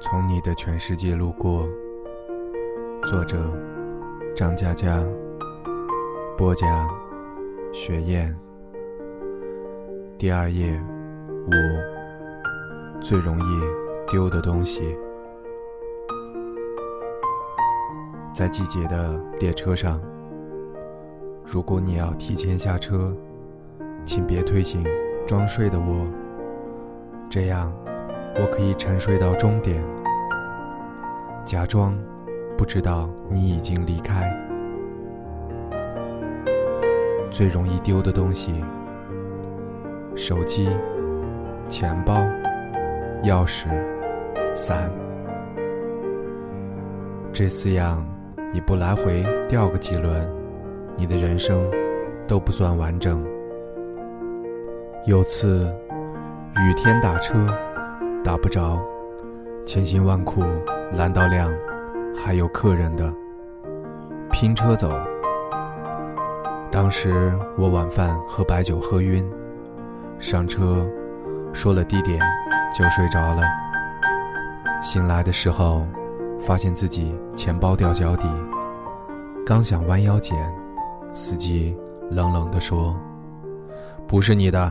从你的全世界路过。作者：张嘉佳。播讲：雪雁。第二页五。最容易丢的东西。在季节的列车上，如果你要提前下车，请别推醒装睡的我，这样我可以沉睡到终点，假装不知道你已经离开。最容易丢的东西：手机、钱包。钥匙、伞，这四样你不来回掉个几轮，你的人生都不算完整。有次雨天打车打不着，千辛万苦拦到辆还有客人的，拼车走。当时我晚饭喝白酒喝晕，上车说了地点。就睡着了。醒来的时候，发现自己钱包掉脚底，刚想弯腰捡，司机冷冷地说：“不是你的，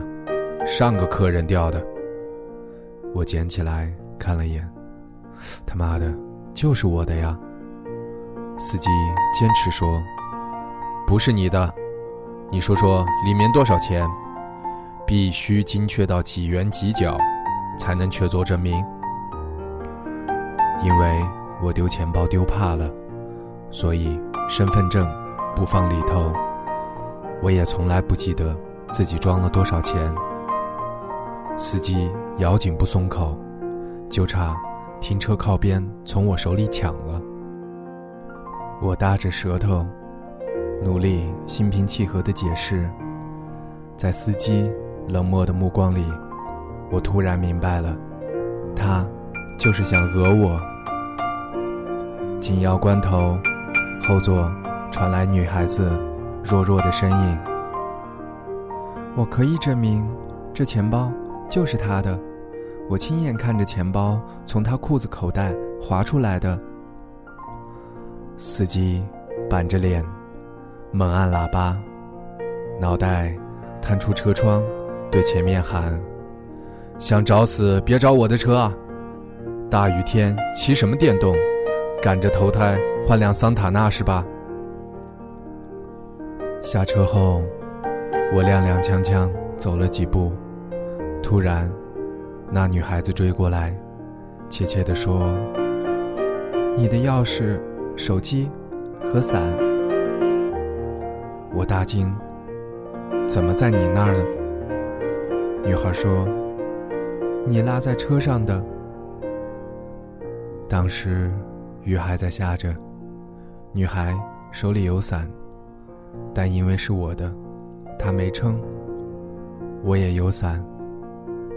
上个客人掉的。”我捡起来看了眼，他妈的，就是我的呀！司机坚持说：“不是你的，你说说里面多少钱？必须精确到几元几角。”才能确凿证明。因为我丢钱包丢怕了，所以身份证不放里头。我也从来不记得自己装了多少钱。司机咬紧不松口，就差停车靠边从我手里抢了。我搭着舌头，努力心平气和地解释，在司机冷漠的目光里。我突然明白了，他就是想讹我。紧要关头，后座传来女孩子弱弱的声音：“我可以证明，这钱包就是他的，我亲眼看着钱包从他裤子口袋滑出来的。”司机板着脸，猛按喇叭，脑袋探出车窗，对前面喊。想找死别找我的车啊！大雨天骑什么电动？赶着投胎换辆桑塔纳是吧？下车后，我踉踉跄跄走了几步，突然，那女孩子追过来，怯怯地说：“你的钥匙、手机和伞。”我大惊：“怎么在你那儿了？”女孩说。你落在车上的。当时雨还在下着，女孩手里有伞，但因为是我的，她没撑。我也有伞，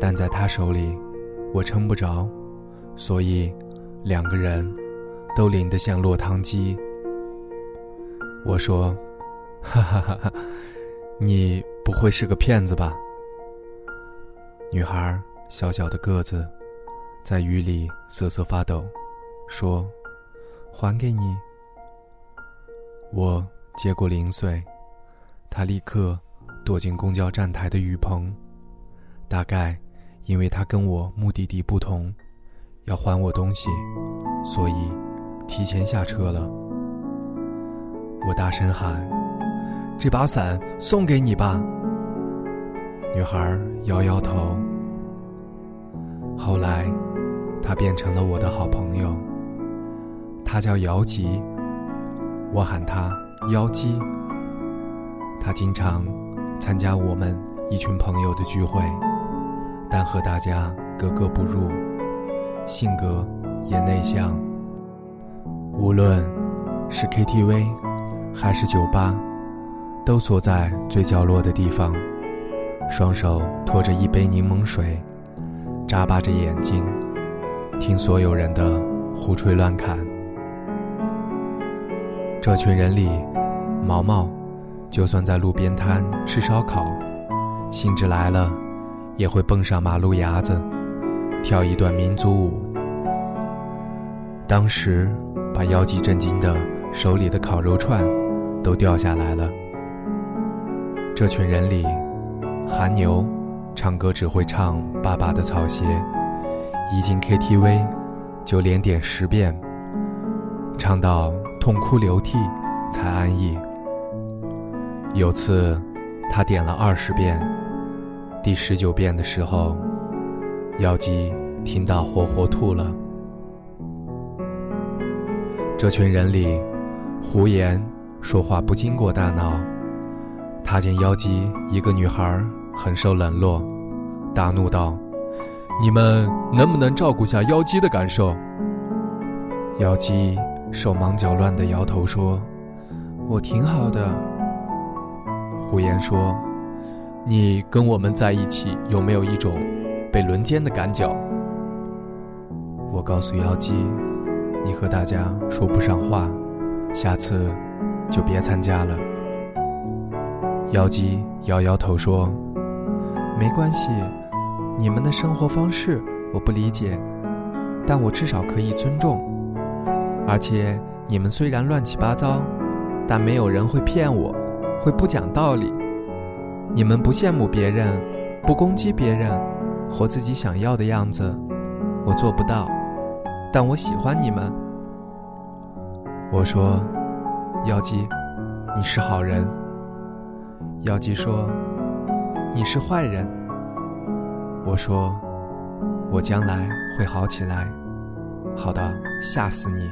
但在他手里，我撑不着，所以两个人都淋得像落汤鸡。我说：“哈哈哈哈，你不会是个骗子吧？”女孩。小小的个子，在雨里瑟瑟发抖，说：“还给你。”我接过零碎，她立刻躲进公交站台的雨棚。大概因为他跟我目的地不同，要还我东西，所以提前下车了。我大声喊：“这把伞送给你吧！”女孩摇摇头。后来，他变成了我的好朋友。他叫姚吉，我喊他妖姬。他经常参加我们一群朋友的聚会，但和大家格格不入，性格也内向。无论是 KTV 还是酒吧，都坐在最角落的地方，双手托着一杯柠檬水。眨巴着眼睛，听所有人的胡吹乱侃。这群人里，毛毛就算在路边摊吃烧烤，兴致来了，也会蹦上马路牙子，跳一段民族舞。当时把妖姬震惊的手里的烤肉串都掉下来了。这群人里，韩牛唱歌只会唱《爸爸的草鞋》，一进 KTV 就连点十遍，唱到痛哭流涕才安逸。有次他点了二十遍，第十九遍的时候，妖姬听到活活吐了。这群人里，胡言说话不经过大脑。他见妖姬一个女孩很受冷落，大怒道：“你们能不能照顾下妖姬的感受？”妖姬手忙脚乱地摇头说：“我挺好的。”胡言说：“你跟我们在一起有没有一种被轮奸的感觉？”我告诉妖姬。你和大家说不上话，下次就别参加了。妖姬摇摇头说：“没关系，你们的生活方式我不理解，但我至少可以尊重。而且你们虽然乱七八糟，但没有人会骗我，会不讲道理。你们不羡慕别人，不攻击别人，活自己想要的样子，我做不到。”但我喜欢你们。我说：“妖姬，你是好人。”妖姬说：“你是坏人。”我说：“我将来会好起来，好到吓死你。”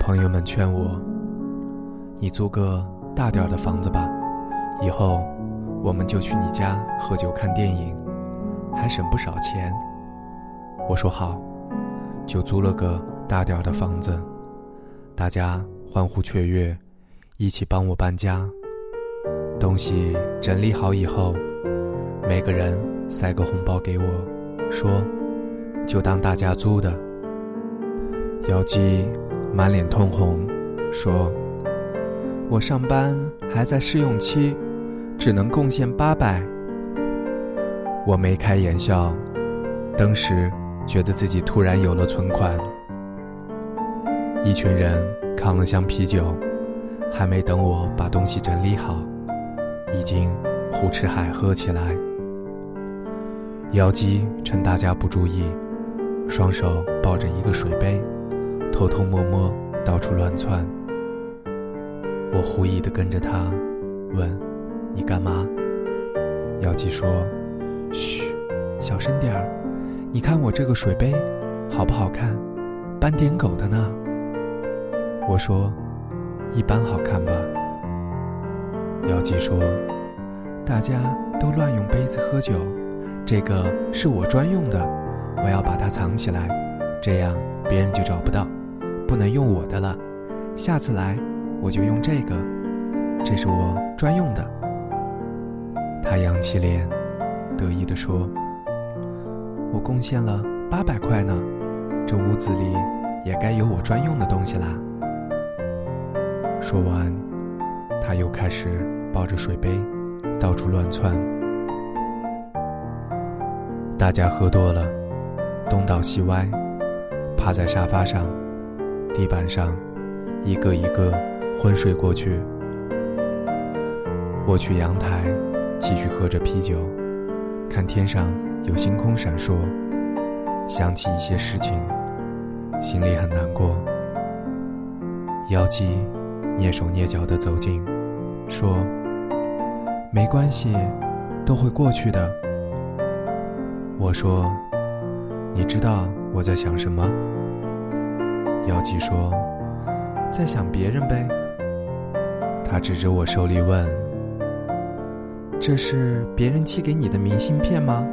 朋友们劝我：“你租个大点的房子吧，以后我们就去你家喝酒看电影，还省不少钱。”我说好，就租了个大点儿的房子，大家欢呼雀跃，一起帮我搬家。东西整理好以后，每个人塞个红包给我，说就当大家租的。妖姬满脸通红，说：“我上班还在试用期，只能贡献八百。”我眉开眼笑，当时。觉得自己突然有了存款，一群人扛了箱啤酒，还没等我把东西整理好，已经胡吃海喝起来。妖姬趁大家不注意，双手抱着一个水杯，偷偷摸摸到处乱窜。我狐疑地跟着他，问：“你干嘛？”妖姬说：“嘘，小声点儿。”你看我这个水杯，好不好看？斑点狗的呢？我说，一般好看吧。妖姬说，大家都乱用杯子喝酒，这个是我专用的，我要把它藏起来，这样别人就找不到，不能用我的了。下次来我就用这个，这是我专用的。他扬起脸，得意地说。我贡献了八百块呢，这屋子里也该有我专用的东西啦。说完，他又开始抱着水杯到处乱窜。大家喝多了，东倒西歪，趴在沙发上、地板上，一个一个昏睡过去。我去阳台继续喝着啤酒，看天上。有星空闪烁，想起一些事情，心里很难过。妖姬蹑手蹑脚地走近，说：“没关系，都会过去的。”我说：“你知道我在想什么？”妖姬说：“在想别人呗。”他指着我手里问：“这是别人寄给你的明信片吗？”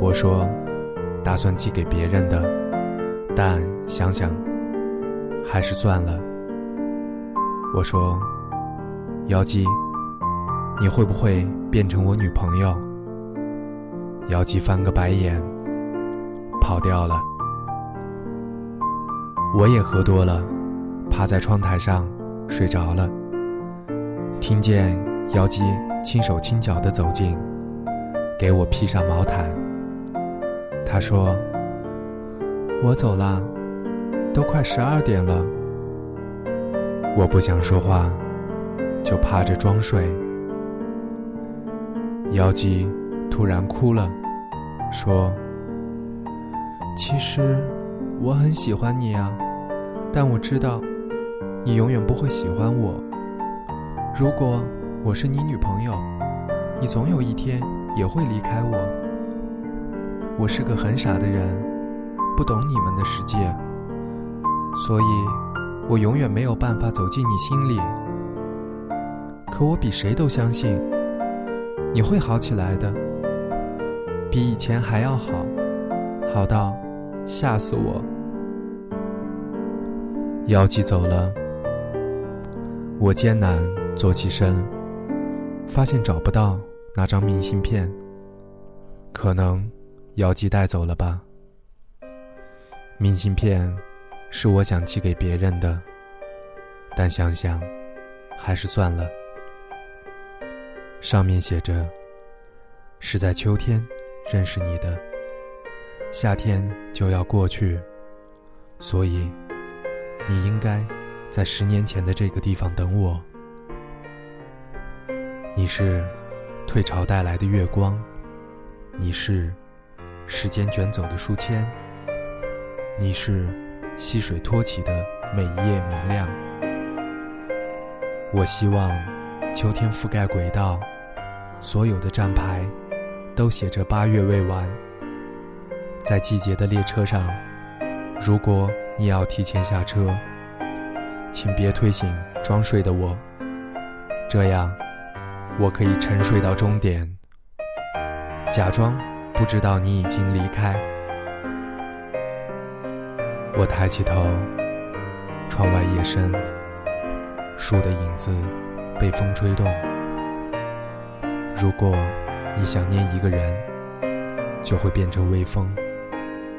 我说，打算寄给别人的，但想想，还是算了。我说，妖姬，你会不会变成我女朋友？妖姬翻个白眼，跑掉了。我也喝多了，趴在窗台上睡着了。听见妖姬轻手轻脚地走近，给我披上毛毯。他说：“我走了，都快十二点了。我不想说话，就趴着装睡。妖姬突然哭了，说：“其实我很喜欢你啊，但我知道你永远不会喜欢我。如果我是你女朋友，你总有一天也会离开我。我是个很傻的人，不懂你们的世界，所以我永远没有办法走进你心里。可我比谁都相信。”你会好起来的，比以前还要好，好到吓死我。妖姬走了，我艰难坐起身，发现找不到那张明信片，可能姚记带走了吧。明信片是我想寄给别人的，但想想还是算了。上面写着：“是在秋天认识你的，夏天就要过去，所以你应该在十年前的这个地方等我。你是退潮带来的月光，你是时间卷走的书签，你是溪水托起的每一页明亮。我希望秋天覆盖轨道。”所有的站牌都写着“八月未完”。在季节的列车上，如果你要提前下车，请别推醒装睡的我，这样我可以沉睡到终点，假装不知道你已经离开。我抬起头，窗外夜深，树的影子被风吹动。如果你想念一个人，就会变成微风，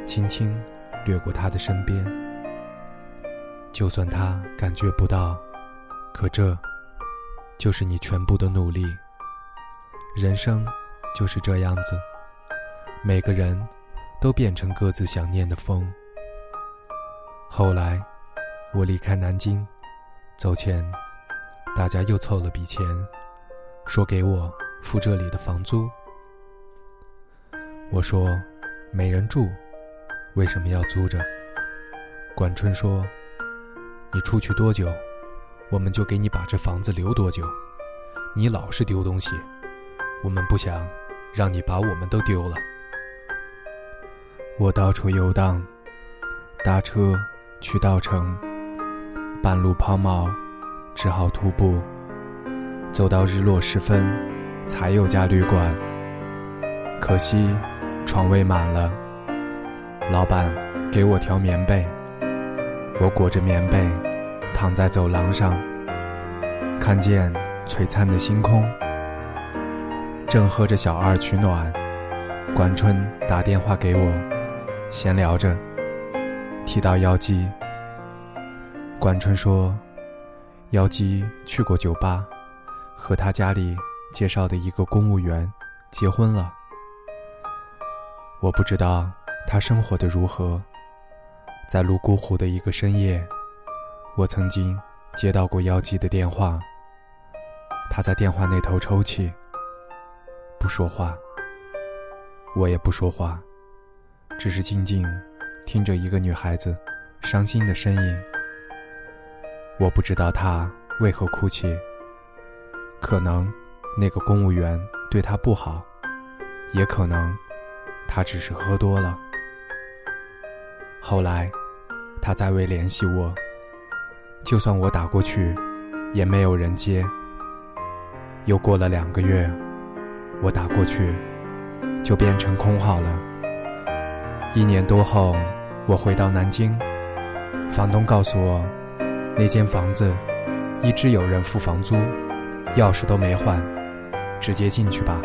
轻轻掠过他的身边。就算他感觉不到，可这就是你全部的努力。人生就是这样子，每个人都变成各自想念的风。后来，我离开南京，走前，大家又凑了笔钱，说给我。付这里的房租。我说，没人住，为什么要租着？管春说，你出去多久，我们就给你把这房子留多久。你老是丢东西，我们不想让你把我们都丢了。我到处游荡，搭车去稻城，半路抛锚，只好徒步，走到日落时分。才有家旅馆，可惜床位满了。老板给我条棉被，我裹着棉被躺在走廊上，看见璀璨的星空，正喝着小二取暖。管春打电话给我，闲聊着，提到妖姬。管春说，妖姬去过酒吧，和他家里。介绍的一个公务员结婚了，我不知道他生活的如何。在泸沽湖的一个深夜，我曾经接到过妖姬的电话。他在电话那头抽泣，不说话。我也不说话，只是静静听着一个女孩子伤心的声音。我不知道她为何哭泣，可能。那个公务员对她不好，也可能他只是喝多了。后来他再未联系我，就算我打过去，也没有人接。又过了两个月，我打过去，就变成空号了。一年多后，我回到南京，房东告诉我，那间房子一直有人付房租，钥匙都没换。直接进去吧。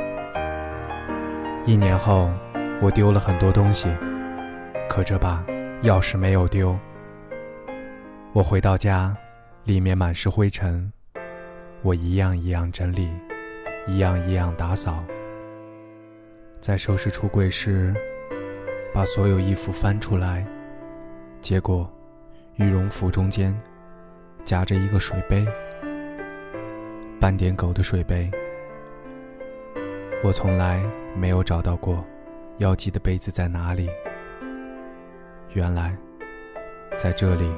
一年后，我丢了很多东西，可这把钥匙没有丢。我回到家，里面满是灰尘，我一样一样整理，一样一样打扫。在收拾橱柜时，把所有衣服翻出来，结果，羽绒服中间夹着一个水杯，斑点狗的水杯。我从来没有找到过要寄的杯子在哪里。原来，在这里。